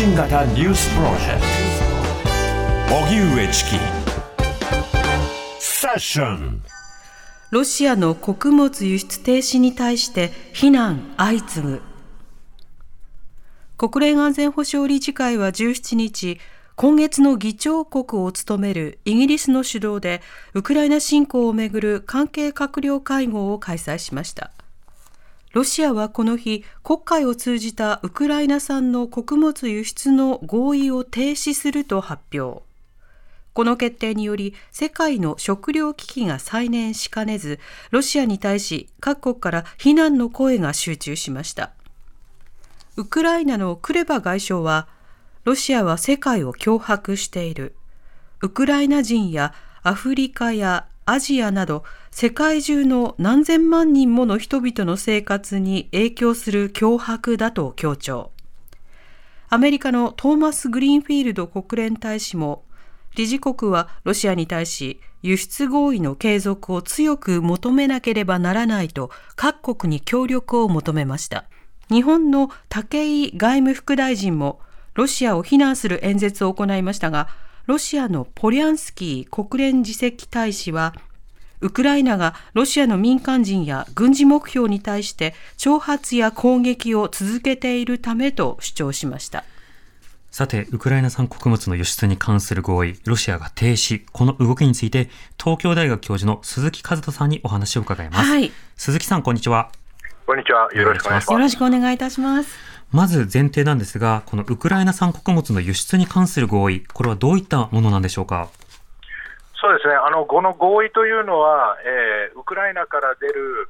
信型ニュースプロジェクト。荻上チキ。セッション。ロシアの穀物輸出停止に対して非難相次ぐ。国連安全保障理事会は17日今月の議長国を務めるイギリスの主導でウクライナ侵攻をめぐる関係閣僚会合を開催しました。ロシアはこの日、国会を通じたウクライナ産の穀物輸出の合意を停止すると発表。この決定により、世界の食糧危機が再燃しかねず、ロシアに対し各国から非難の声が集中しました。ウクライナのクレバ外相は、ロシアは世界を脅迫している。ウクライナ人やアフリカやアジアなど世界中の何千万人もの人々の生活に影響する脅迫だと強調。アメリカのトーマス・グリーンフィールド国連大使も理事国はロシアに対し輸出合意の継続を強く求めなければならないと各国に協力を求めました。日本の武井外務副大臣もロシアを非難する演説を行いましたが、ロシアのポリャンスキー国連次席大使は、ウクライナがロシアの民間人や軍事目標に対して挑発や攻撃を続けているためと主張しました。さて、ウクライナ産穀物の輸出に関する合意、ロシアが停止、この動きについて、東京大学教授の鈴木和人さんにお話を伺います。はい、鈴木さん、こんにちは。こんにちは。よろしくお願いします。よろしくお願いいたします。まず前提なんですが、このウクライナ産穀物の輸出に関する合意、これはどういったものなんでしょうか？そうですね、あのこの合意というのは、えー、ウクライナから出る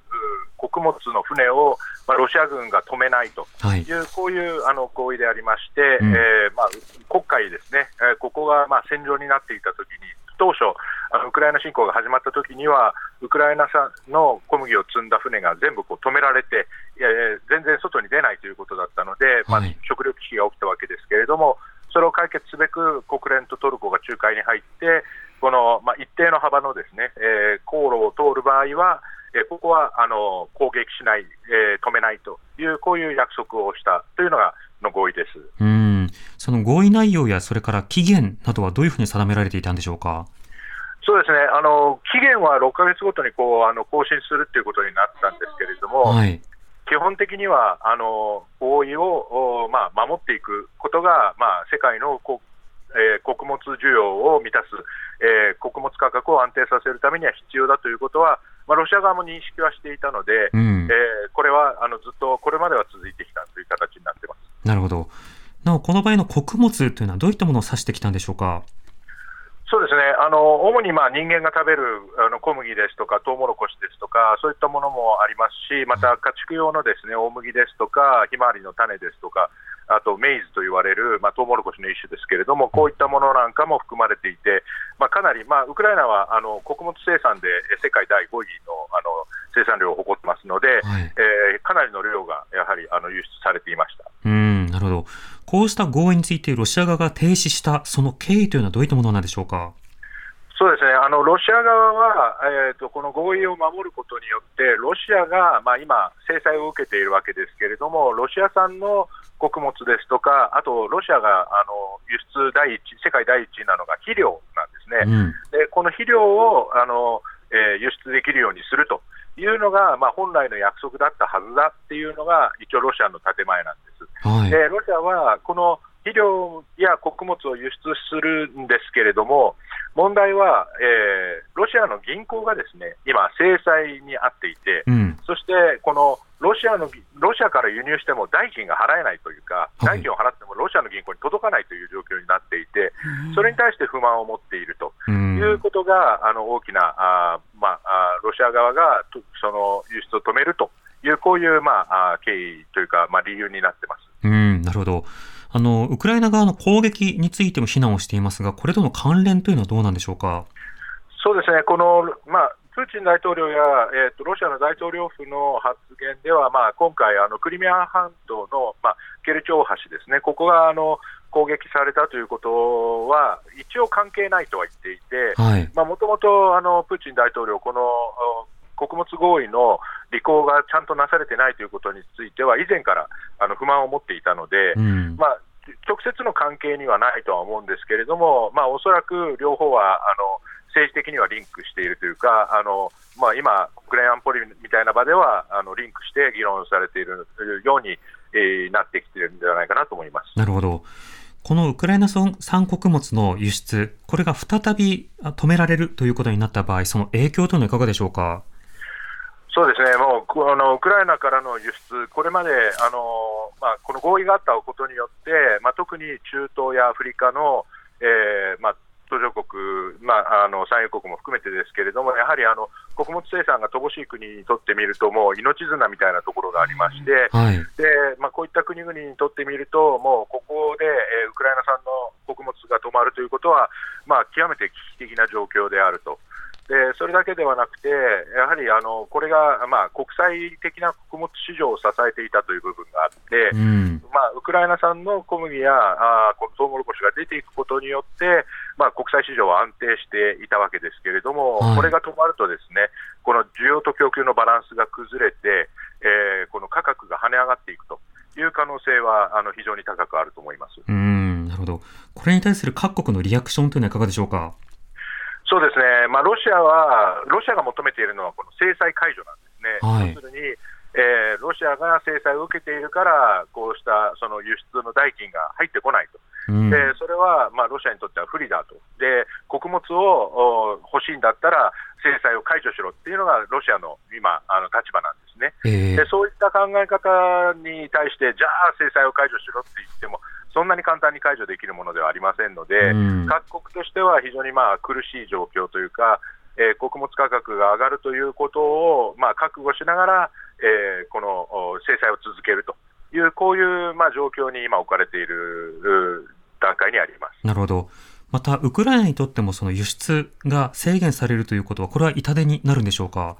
穀物の船を、まあ、ロシア軍が止めないと。い。う、はい、こういうあの合意でありまして、うん、えー、まあ、国会ですね、えー、ここがまあ戦場になっていたときに、当初、あのウクライナ侵攻が始まったときには、ウクライナ産の小麦を積んだ船が全部こう止められて、いやいや全然外に出ないということだったので、まあ、食糧危機が起きたわけですけれども、それを解決すべく国連とトルコが仲介に入って、この、まあ、一定の幅のですね、えー、航路を通る場合は、えー、ここはあの攻撃しない、えー、止めないという、こういう約束をしたというのがの合意です。うん。その合意内容や、それから期限などはどういうふうに定められていたんでしょうか？そうですね、あの期限は6か月ごとにこうあの更新するということになったんですけれども、はい、基本的にはあの合意を、まあ、守っていくことが、まあ、世界のこえー、穀物需要を満たす、えー、穀物価格を安定させるためには必要だということは、まあ、ロシア側も認識はしていたので、うん、えー、これはあのずっとこれまでは続いてきたという形になってますなるほど。なお、この場合の穀物というのは、どういったものを指してきたんでしょうか？そうですね、あの主にまあ人間が食べるあの小麦ですとか、トウモロコシですとか、そういったものもありますし、また家畜用のですね大麦ですとか、ひまわりの種ですとか、あとメイズと言われる、まあ、トウモロコシの一種ですけれども、こういったものなんかも含まれていて、まあ、かなり、まあ、ウクライナはあの穀物生産で世界第5位のあの生産量を誇ってますので、はい、えー、かなりの量がやはりあの輸出されていました。うんなるほど、こうした合意について、ロシア側が停止した、その経緯というのはどういったものなんでしょうか？そうですね。あのロシア側は、えーと、この合意を守ることによって、ロシアが、まあ、今、制裁を受けているわけですけれども、ロシア産の穀物ですとか、あとロシアがあの輸出第一、世界第一なのが肥料なんですね、うん、でこの肥料をあの、えー、輸出できるようにするというのが、まあ、本来の約束だったはずだっていうのが、一応、ロシアの建前なんです。はい、でロシアはこの肥料や穀物を輸出するんですけれども、問題は、えー、ロシアの銀行がですね今、制裁にあっていて、うん、そしてこのロシアのロシアから輸入しても代金が払えないというか、代金を払ってもロシアの銀行に届かないという状況になっていて、それに対して不満を持っているということが、あの大きなあ、まあ、ロシア側がその輸出を止めるという、こういう、まあ、経緯というか、まあ、理由になってます。うん。なるほどあの、ウクライナ側の攻撃についても非難をしていますが、これとの関連というのはどうなんでしょうか？そうですね、この、まあ、プーチン大統領や、えーと、ロシアの大統領府の発言では、まあ、今回、あのクリミア半島の、まあ、ケルチョー橋ですね、ここがあの攻撃されたということは、一応関係ないとは言っていて、もともとプーチン大統領、この穀物合意の履行がちゃんとなされてないということについては、以前からあの不満を持っていたので、うん、まあ、直接の関係にはないとは思うんですけれども、まあ、おそらく両方はあの政治的にはリンクしているというか、あのまあ、今、国連安保理みたいな場ではあのリンクして議論されているように、えー、なってきているんではないかなと思いますなるほど。このウクライナ産穀物の輸出、これが再び止められるということになった場合、その影響というのはいかがでしょうか？そうですね、もうあのウクライナからの輸出、これまであの、まあ、この合意があったことによって、まあ、特に中東やアフリカの、えーまあ、途上国、まあ、あの産油国も含めてですけれども、やはりあの穀物生産が乏しい国にとってみると、もう命綱みたいなところがありまして、はい、でまあ、こういった国々にとってみると、もうここで、えー、ウクライナ産の穀物が止まるということは、まあ、極めて危機的な状況であると。でそれだけではなくて、やはりあのこれが、まあ、国際的な穀物市場を支えていたという部分があって、うん、まあ、ウクライナ産の小麦やあこのトウモロコシが出ていくことによって、まあ、国際市場は安定していたわけですけれども、はい、これが止まると、ですねこの需要と供給のバランスが崩れて、えー、この価格が跳ね上がっていくという可能性はあの非常に高くあると思います。うんなるほど、これに対する各国のリアクションというのはいかがでしょうか？そうですね、まあ、ロシアは、ロシアが求めているのは、この制裁解除なんですね。はい、要するに、えー、ロシアが制裁を受けているから、こうしたその輸出の代金が入ってこないと、うん、でそれは、まあ、ロシアにとっては不利だと、で穀物を欲しいんだったら、制裁を解除しろっていうのがロシアの今、あの立場なんですね、えー、で。そういった考え方に対して、じゃあ制裁を解除しろって言っても、そんなに簡単に解除できるものではありませんので、うん、各国としては非常にまあ苦しい状況というか、えー、穀物価格が上がるということをまあ覚悟しながら、えー、この制裁を続けるという、こういうまあ状況に今置かれている段階にあります。なるほど。また、ウクライナにとってもその輸出が制限されるということは、これは痛手になるんでしょうか？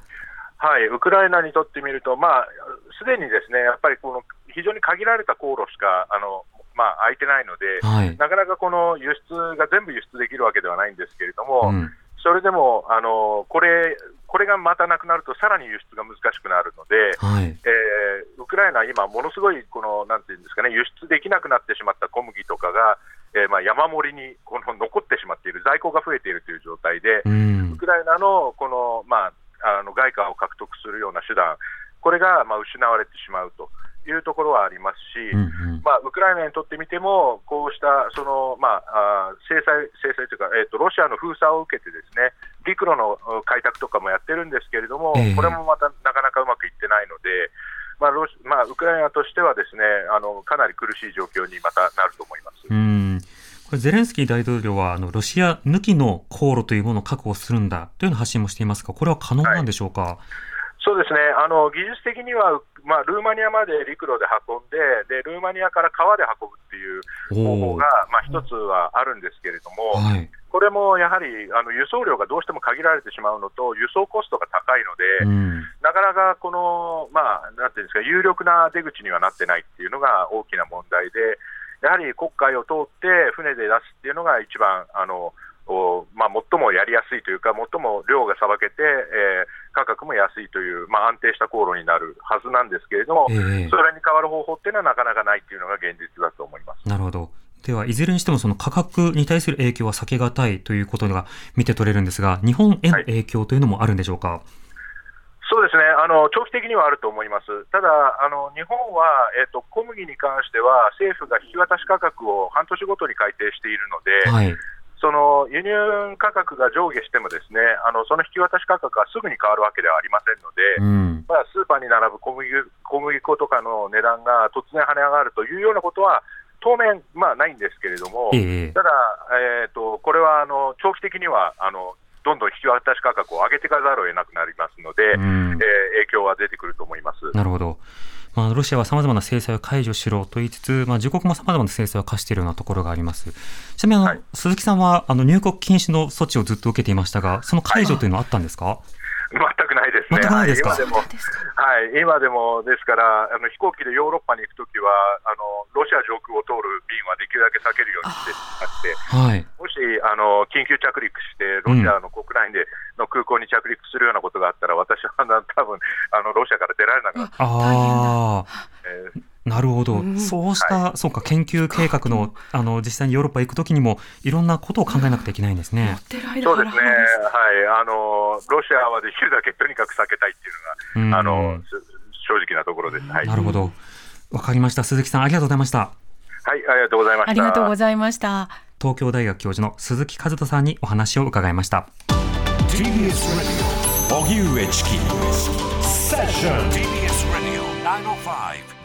はい、ウクライナにとってみると、まあ、すでにですね、やっぱりこの非常に限られた航路しかあのまあ、空いてないので、はい、なかなかこの輸出が全部輸出できるわけではないんですけれども、うん、それでもあのこれこれがまたなくなると、さらに輸出が難しくなるので、はい、えー、ウクライナは今、ものすごいこのなんていうんですかね、輸出できなくなってしまった小麦とかが、えー、まあ山盛りにこの残ってしまっている、在庫が増えているという状態で、うん、ウクライナのこの、まあ、あの外貨を獲得するような手段、これがまあ失われてしまうと。いうところはありますし、うんうん、まあ、ウクライナにとってみても、こうしたその、まあ、制裁制裁というか、えーと、ロシアの封鎖を受けて、ですね陸路の開拓とかもやってるんですけれども、これもまたなかなかうまくいってないので、まあロまあ、ウクライナとしてはですねあのかなり苦しい状況にまたなると思います。うんこれゼレンスキー大統領はあのロシア抜きの航路というものを確保するんだというような発信もしていますが、これは可能なんでしょうか？はいそうですね。あの技術的には、まあ、ルーマニアまで陸路で運んでで、ルーマニアから川で運ぶっていう方法が、まあ、一つはあるんですけれども、はい、これもやはりあの輸送量がどうしても限られてしまうのと、輸送コストが高いので、うん、なかなかこの、まあ、なんていうんですか、有力な出口にはなってないっていうのが大きな問題で、やはり国海を通って船で出すっていうのが一番、あのまあ、最もやりやすいというか、最も量がさばけて、えー、価格も安いという、まあ、安定した航路になるはずなんですけれども、えー、それに変わる方法っていうのはなかなかないというのが現実だと思います。なるほど。では、いずれにしてもその価格に対する影響は避けがたいということが見て取れるんですが、日本への影響というのもあるんでしょうか？はいそうですね。あの長期的にはあると思います、ただ、あの日本は、えーと、小麦に関しては、政府が引き渡し価格を半年ごとに改定しているので、はい、その輸入価格が上下しても、ですねあのその引き渡し価格はすぐに変わるわけではありませんので、うん、まあ、スーパーに並ぶ小麦小麦粉とかの値段が突然跳ね上がるというようなことは、当面、まあ、ないんですけれども、えー、ただ、えーと、これはあの長期的にはあのどんどん引き渡し価格を上げていかざるを得なくなりますので、うん、えー、影響は出てくると思います。なるほどまあ、ロシアはさまざまな制裁を解除しろと言いつつ、まあ、自国もさまざまな制裁を課しているようなところがあります。ちなみにあの、はい、鈴木さんはあの入国禁止の措置をずっと受けていましたが、その解除というのはあったんですか、はい全くないですね。全くないですか？今でも、はい、今でもですから、あの飛行機でヨーロッパに行くときは、あのロシア上空を通る便はできるだけ避けるようにしてまして、はい、もしあの緊急着陸して、ロシアの国内での空港に着陸するようなことがあったら、私は多分あのロシアから出られなくなって、あえー、なるほど、うん、そうした、はい、そうか研究計画のあの実際にヨーロッパ行くときにもいろんなことを考えなくてはいけないんですね。そうですね。はいあのロシアはできるだけとにかく避けたいっていうのが、あの正直なところです。はい、なるほど。わかりました。鈴木さんありがとうございました。はいありがとうございました。ありがとうございました。東京大学教授の鈴木和人さんにお話を伺いました。TBS Radio 荻上チキセッション TBS Radio